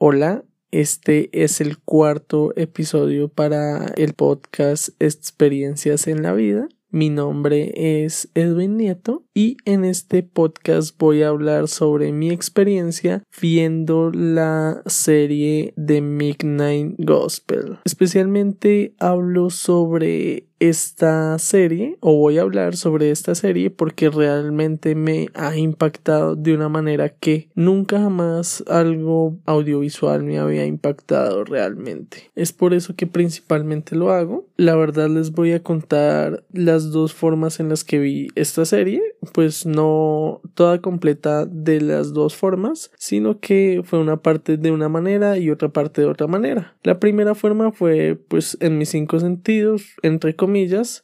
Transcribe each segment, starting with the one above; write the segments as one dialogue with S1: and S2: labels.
S1: Hola, este es el cuarto episodio para el podcast Experiencias en la Vida. Mi nombre es Edwin Nieto y en este podcast voy a hablar sobre mi experiencia viendo la serie de Midnight Gospel. Especialmente hablo sobre esta serie o voy a hablar sobre esta serie porque realmente me ha impactado de una manera que nunca jamás algo audiovisual me había impactado realmente. Es por eso que principalmente lo hago. La verdad les voy a contar las dos formas en las que vi esta serie, pues no toda completa de las dos formas, sino que fue una parte de una manera y otra parte de otra manera. La primera forma fue pues en mis cinco sentidos, entre comillas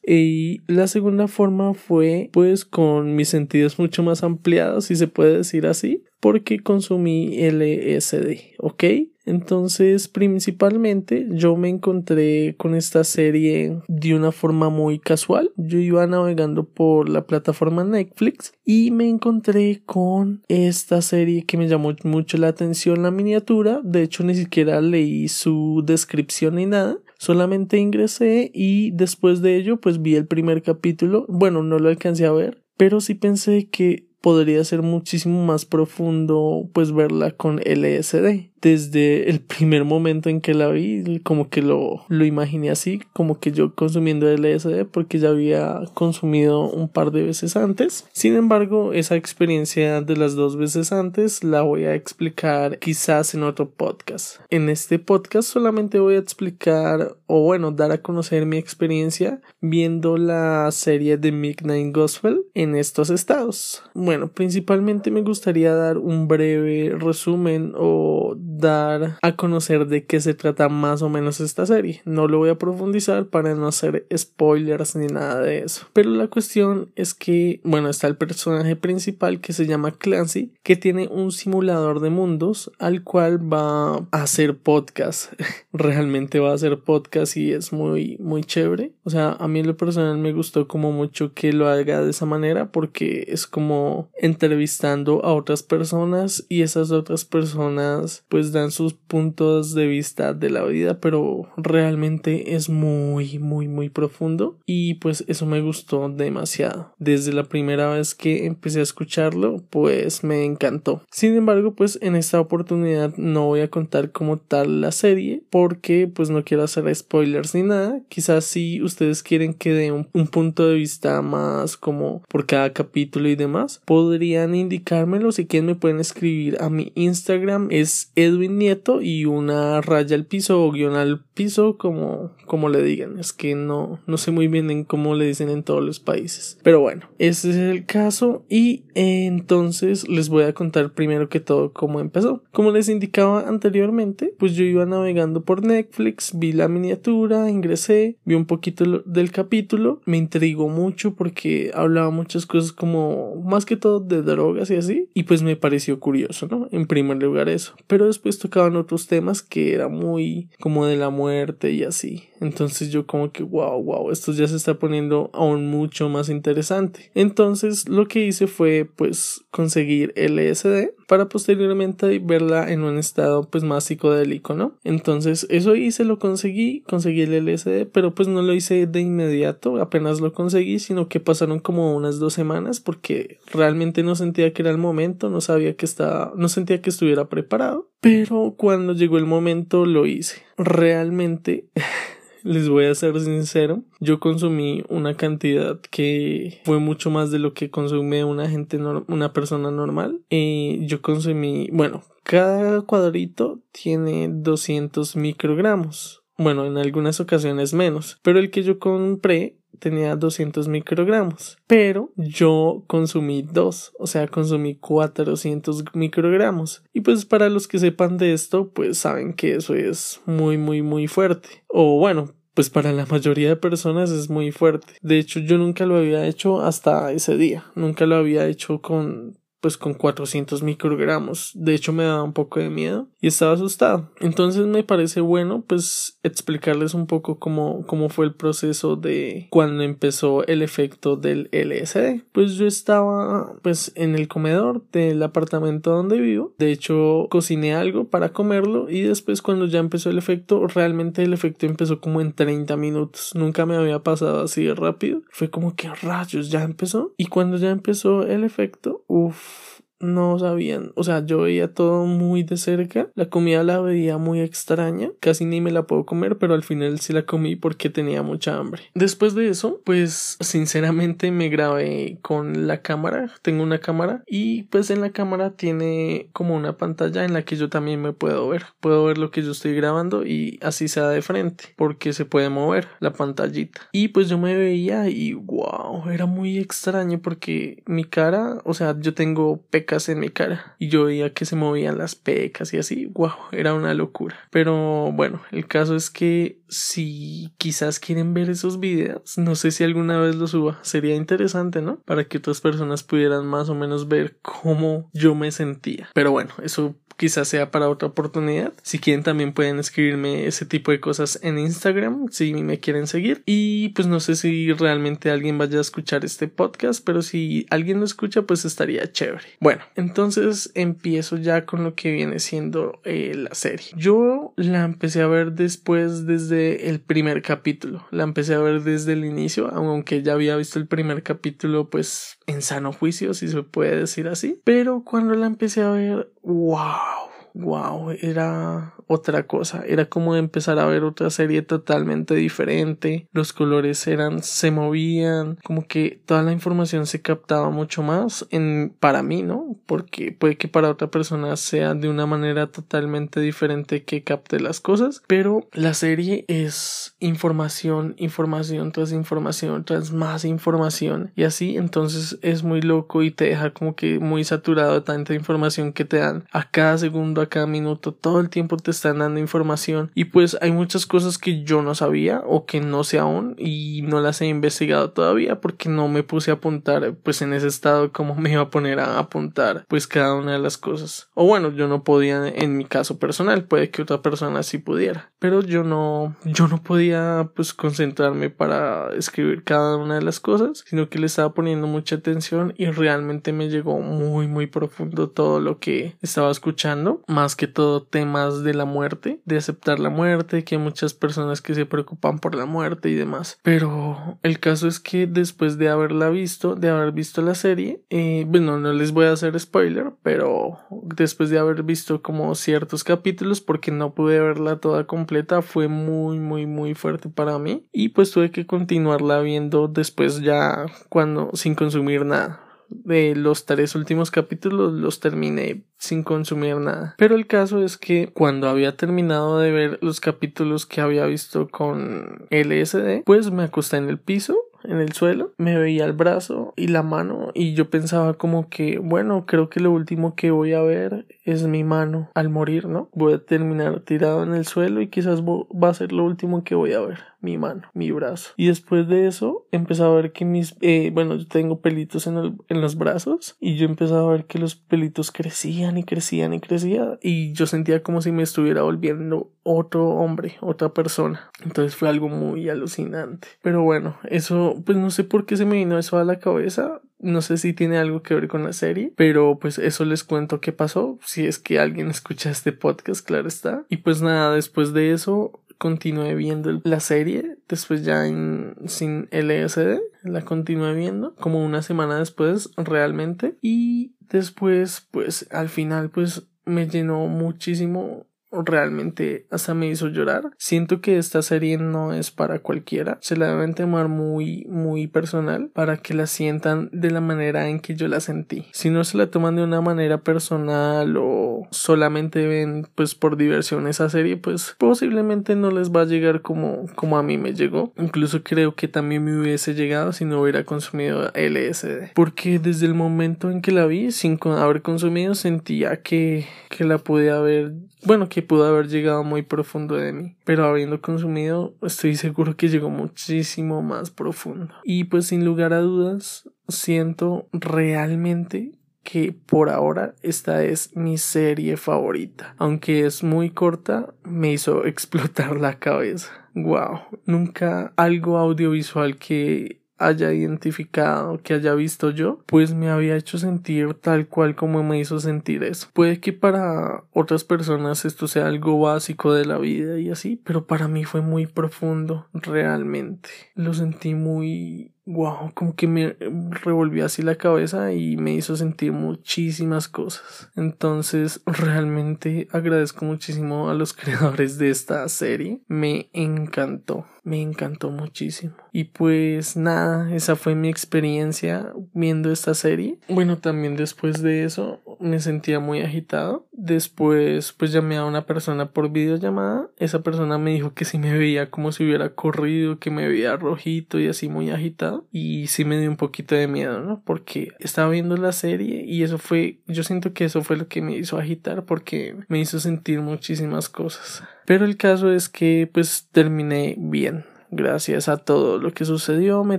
S1: y la segunda forma fue pues con mis sentidos mucho más ampliados si se puede decir así porque consumí LSD, ¿ok? Entonces, principalmente yo me encontré con esta serie de una forma muy casual. Yo iba navegando por la plataforma Netflix y me encontré con esta serie que me llamó mucho la atención la miniatura. De hecho, ni siquiera leí su descripción ni nada. Solamente ingresé y después de ello pues vi el primer capítulo. Bueno, no lo alcancé a ver, pero sí pensé que podría ser muchísimo más profundo pues verla con LSD desde el primer momento en que la vi, como que lo, lo imaginé así, como que yo consumiendo LSD porque ya había consumido un par de veces antes. Sin embargo, esa experiencia de las dos veces antes la voy a explicar quizás en otro podcast. En este podcast solamente voy a explicar o bueno, dar a conocer mi experiencia viendo la serie de Midnight Gospel en estos estados. Bueno, principalmente me gustaría dar un breve resumen o dar a conocer de qué se trata más o menos esta serie. No lo voy a profundizar para no hacer spoilers ni nada de eso. Pero la cuestión es que, bueno, está el personaje principal que se llama Clancy, que tiene un simulador de mundos al cual va a hacer podcast. Realmente va a hacer podcast y es muy, muy chévere. O sea, a mí en lo personal me gustó como mucho que lo haga de esa manera porque es como entrevistando a otras personas y esas otras personas pues dan sus puntos de vista de la vida, pero realmente es muy, muy, muy profundo y pues eso me gustó demasiado. Desde la primera vez que empecé a escucharlo, pues me encantó. Sin embargo, pues en esta oportunidad no voy a contar como tal la serie porque pues no quiero hacer spoilers ni nada. Quizás si ustedes quieren que dé un, un punto de vista más como por cada capítulo y demás, podrían indicármelo. Si quieren me pueden escribir a mi Instagram es Edwin Nieto y una raya al piso o guion al piso como, como le digan. Es que no, no sé muy bien en cómo le dicen en todos los países. Pero bueno, ese es el caso y entonces les voy a contar primero que todo cómo empezó. Como les indicaba anteriormente, pues yo iba navegando por Netflix, vi la miniatura, ingresé, vi un poquito del capítulo, me intrigó mucho porque hablaba muchas cosas como más que todo de drogas y así y pues me pareció curioso, ¿no? En primer lugar eso. Pero después tocaban otros temas que era muy como de la muerte y así. Entonces yo como que wow, wow, esto ya se está poniendo aún mucho más interesante. Entonces lo que hice fue pues conseguir LSD para posteriormente verla en un estado pues más psicodélico, ¿no? Entonces eso hice, lo conseguí, conseguí el LSD, pero pues no lo hice de inmediato, apenas lo conseguí, sino que pasaron como unas dos semanas porque realmente no sentía que era el momento, no sabía que estaba, no sentía que estuviera preparado, pero cuando llegó el momento lo hice. Realmente les voy a ser sincero, yo consumí una cantidad que fue mucho más de lo que consume una gente una persona normal. Y yo consumí, bueno, cada cuadrito tiene 200 microgramos. Bueno, en algunas ocasiones menos, pero el que yo compré tenía 200 microgramos, pero yo consumí dos, o sea, consumí 400 microgramos. Y pues para los que sepan de esto, pues saben que eso es muy, muy, muy fuerte. O bueno, pues para la mayoría de personas es muy fuerte. De hecho, yo nunca lo había hecho hasta ese día, nunca lo había hecho con pues con 400 microgramos. De hecho me daba un poco de miedo y estaba asustado. Entonces me parece bueno pues explicarles un poco cómo, cómo fue el proceso de cuando empezó el efecto del LSD. Pues yo estaba pues en el comedor del apartamento donde vivo. De hecho cociné algo para comerlo y después cuando ya empezó el efecto realmente el efecto empezó como en 30 minutos. Nunca me había pasado así rápido. Fue como que rayos ya empezó. Y cuando ya empezó el efecto, uff no sabían, o sea, yo veía todo muy de cerca, la comida la veía muy extraña, casi ni me la puedo comer, pero al final sí la comí porque tenía mucha hambre. Después de eso, pues sinceramente me grabé con la cámara, tengo una cámara y pues en la cámara tiene como una pantalla en la que yo también me puedo ver, puedo ver lo que yo estoy grabando y así sea de frente, porque se puede mover la pantallita. Y pues yo me veía y wow, era muy extraño porque mi cara, o sea, yo tengo pecas en mi cara y yo veía que se movían las pecas y así, wow, era una locura. Pero bueno, el caso es que si quizás quieren ver esos videos, no sé si alguna vez los suba, sería interesante, ¿no? Para que otras personas pudieran más o menos ver cómo yo me sentía. Pero bueno, eso quizás sea para otra oportunidad. Si quieren también pueden escribirme ese tipo de cosas en Instagram si me quieren seguir. Y pues no sé si realmente alguien vaya a escuchar este podcast, pero si alguien lo escucha pues estaría chévere. Bueno, entonces empiezo ya con lo que viene siendo eh, la serie. Yo la empecé a ver después desde el primer capítulo. La empecé a ver desde el inicio, aunque ya había visto el primer capítulo pues en sano juicio, si se puede decir así. Pero cuando la empecé a ver, wow wow, era otra cosa, era como empezar a ver otra serie totalmente diferente, los colores eran, se movían, como que toda la información se captaba mucho más en, para mí, ¿no? Porque puede que para otra persona sea de una manera totalmente diferente que capte las cosas, pero la serie es información, información tras información, tras más información y así, entonces es muy loco y te deja como que muy saturado de tanta información que te dan a cada segundo cada minuto, todo el tiempo te están dando información. Y pues hay muchas cosas que yo no sabía o que no sé aún y no las he investigado todavía porque no me puse a apuntar pues en ese estado como me iba a poner a apuntar pues cada una de las cosas. O bueno yo no podía en mi caso personal puede que otra persona sí pudiera pero yo no yo no podía pues concentrarme para escribir cada una de las cosas sino que le estaba poniendo mucha atención y realmente me llegó muy muy profundo todo lo que estaba escuchando más que todo temas de la muerte, de aceptar la muerte, que hay muchas personas que se preocupan por la muerte y demás. Pero el caso es que después de haberla visto, de haber visto la serie, eh, bueno, no les voy a hacer spoiler, pero después de haber visto como ciertos capítulos, porque no pude verla toda completa, fue muy, muy, muy fuerte para mí. Y pues tuve que continuarla viendo después ya cuando sin consumir nada de los tres últimos capítulos los terminé sin consumir nada. Pero el caso es que cuando había terminado de ver los capítulos que había visto con LSD, pues me acosté en el piso en el suelo, me veía el brazo y la mano y yo pensaba como que, bueno, creo que lo último que voy a ver es mi mano al morir, ¿no? Voy a terminar tirado en el suelo y quizás va a ser lo último que voy a ver mi mano, mi brazo. Y después de eso, empecé a ver que mis, eh, bueno, yo tengo pelitos en, el, en los brazos y yo empecé a ver que los pelitos crecían y crecían y crecían y yo sentía como si me estuviera volviendo otro hombre, otra persona. Entonces fue algo muy alucinante. Pero bueno, eso, pues no sé por qué se me vino eso a la cabeza. No sé si tiene algo que ver con la serie, pero pues eso les cuento qué pasó. Si es que alguien escucha este podcast, claro está. Y pues nada, después de eso continué viendo la serie, después ya en, sin LSD, la continué viendo como una semana después realmente y después pues al final pues me llenó muchísimo realmente hasta me hizo llorar. Siento que esta serie no es para cualquiera, se la deben tomar muy, muy personal para que la sientan de la manera en que yo la sentí. Si no se la toman de una manera personal o solamente ven pues por diversión esa serie, pues posiblemente no les va a llegar como, como a mí me llegó. Incluso creo que también me hubiese llegado si no hubiera consumido LSD. Porque desde el momento en que la vi, sin haber consumido, sentía que, que la pude haber, bueno, que pudo haber llegado muy profundo de mí, pero habiendo consumido estoy seguro que llegó muchísimo más profundo. Y pues sin lugar a dudas siento realmente que por ahora esta es mi serie favorita. Aunque es muy corta, me hizo explotar la cabeza. Wow, nunca algo audiovisual que haya identificado, que haya visto yo, pues me había hecho sentir tal cual como me hizo sentir eso. Puede que para otras personas esto sea algo básico de la vida y así, pero para mí fue muy profundo, realmente. Lo sentí muy wow, como que me revolvió así la cabeza y me hizo sentir muchísimas cosas. Entonces, realmente agradezco muchísimo a los creadores de esta serie. Me encantó, me encantó muchísimo. Y pues nada, esa fue mi experiencia viendo esta serie. Bueno, también después de eso me sentía muy agitado. Después, pues llamé a una persona por videollamada. Esa persona me dijo que si me veía como si hubiera corrido, que me veía rojito y así muy agitado. Y sí me dio un poquito de miedo, ¿no? Porque estaba viendo la serie y eso fue, yo siento que eso fue lo que me hizo agitar porque me hizo sentir muchísimas cosas. Pero el caso es que pues terminé bien gracias a todo lo que sucedió me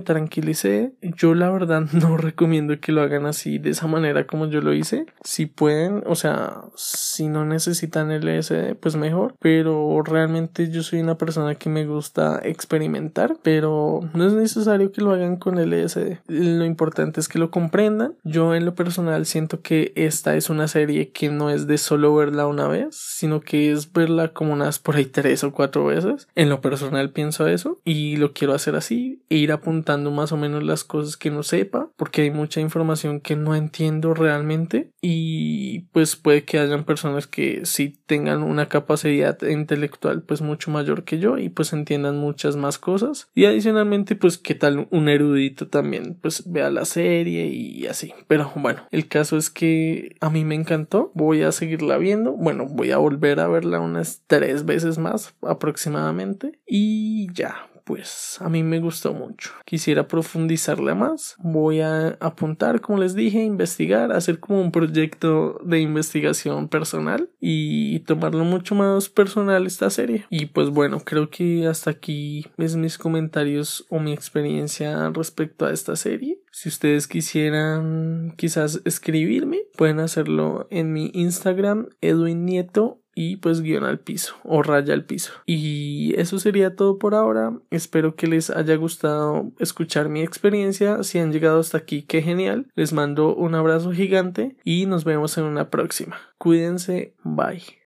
S1: tranquilicé. Yo la verdad no recomiendo que lo hagan así de esa manera como yo lo hice. Si pueden, o sea, si no necesitan LSD, pues mejor. Pero realmente yo soy una persona que me gusta experimentar, pero no es necesario que lo hagan con LSD. Lo importante es que lo comprendan. Yo en lo personal siento que esta es una serie que no es de solo verla una vez, sino que es verla como unas por ahí tres o cuatro veces. En lo personal pienso eso y lo quiero hacer así e ir apuntando más o menos las cosas que no sepa porque hay mucha información que no entiendo realmente y pues puede que hayan personas que sí tengan una capacidad intelectual pues mucho mayor que yo y pues entiendan muchas más cosas y adicionalmente pues qué tal un erudito también pues vea la serie y así. Pero bueno el caso es que a mí me encantó voy a seguirla viendo bueno voy a volver a verla unas tres veces más aproximadamente y ya pues a mí me gustó mucho. Quisiera profundizarla más. Voy a apuntar, como les dije, investigar, hacer como un proyecto de investigación personal y tomarlo mucho más personal esta serie. Y pues bueno, creo que hasta aquí es mis comentarios o mi experiencia respecto a esta serie. Si ustedes quisieran quizás escribirme, pueden hacerlo en mi Instagram, Edwin Nieto y pues guion al piso o raya al piso. Y eso sería todo por ahora. Espero que les haya gustado escuchar mi experiencia. Si han llegado hasta aquí, qué genial. Les mando un abrazo gigante y nos vemos en una próxima. Cuídense, bye.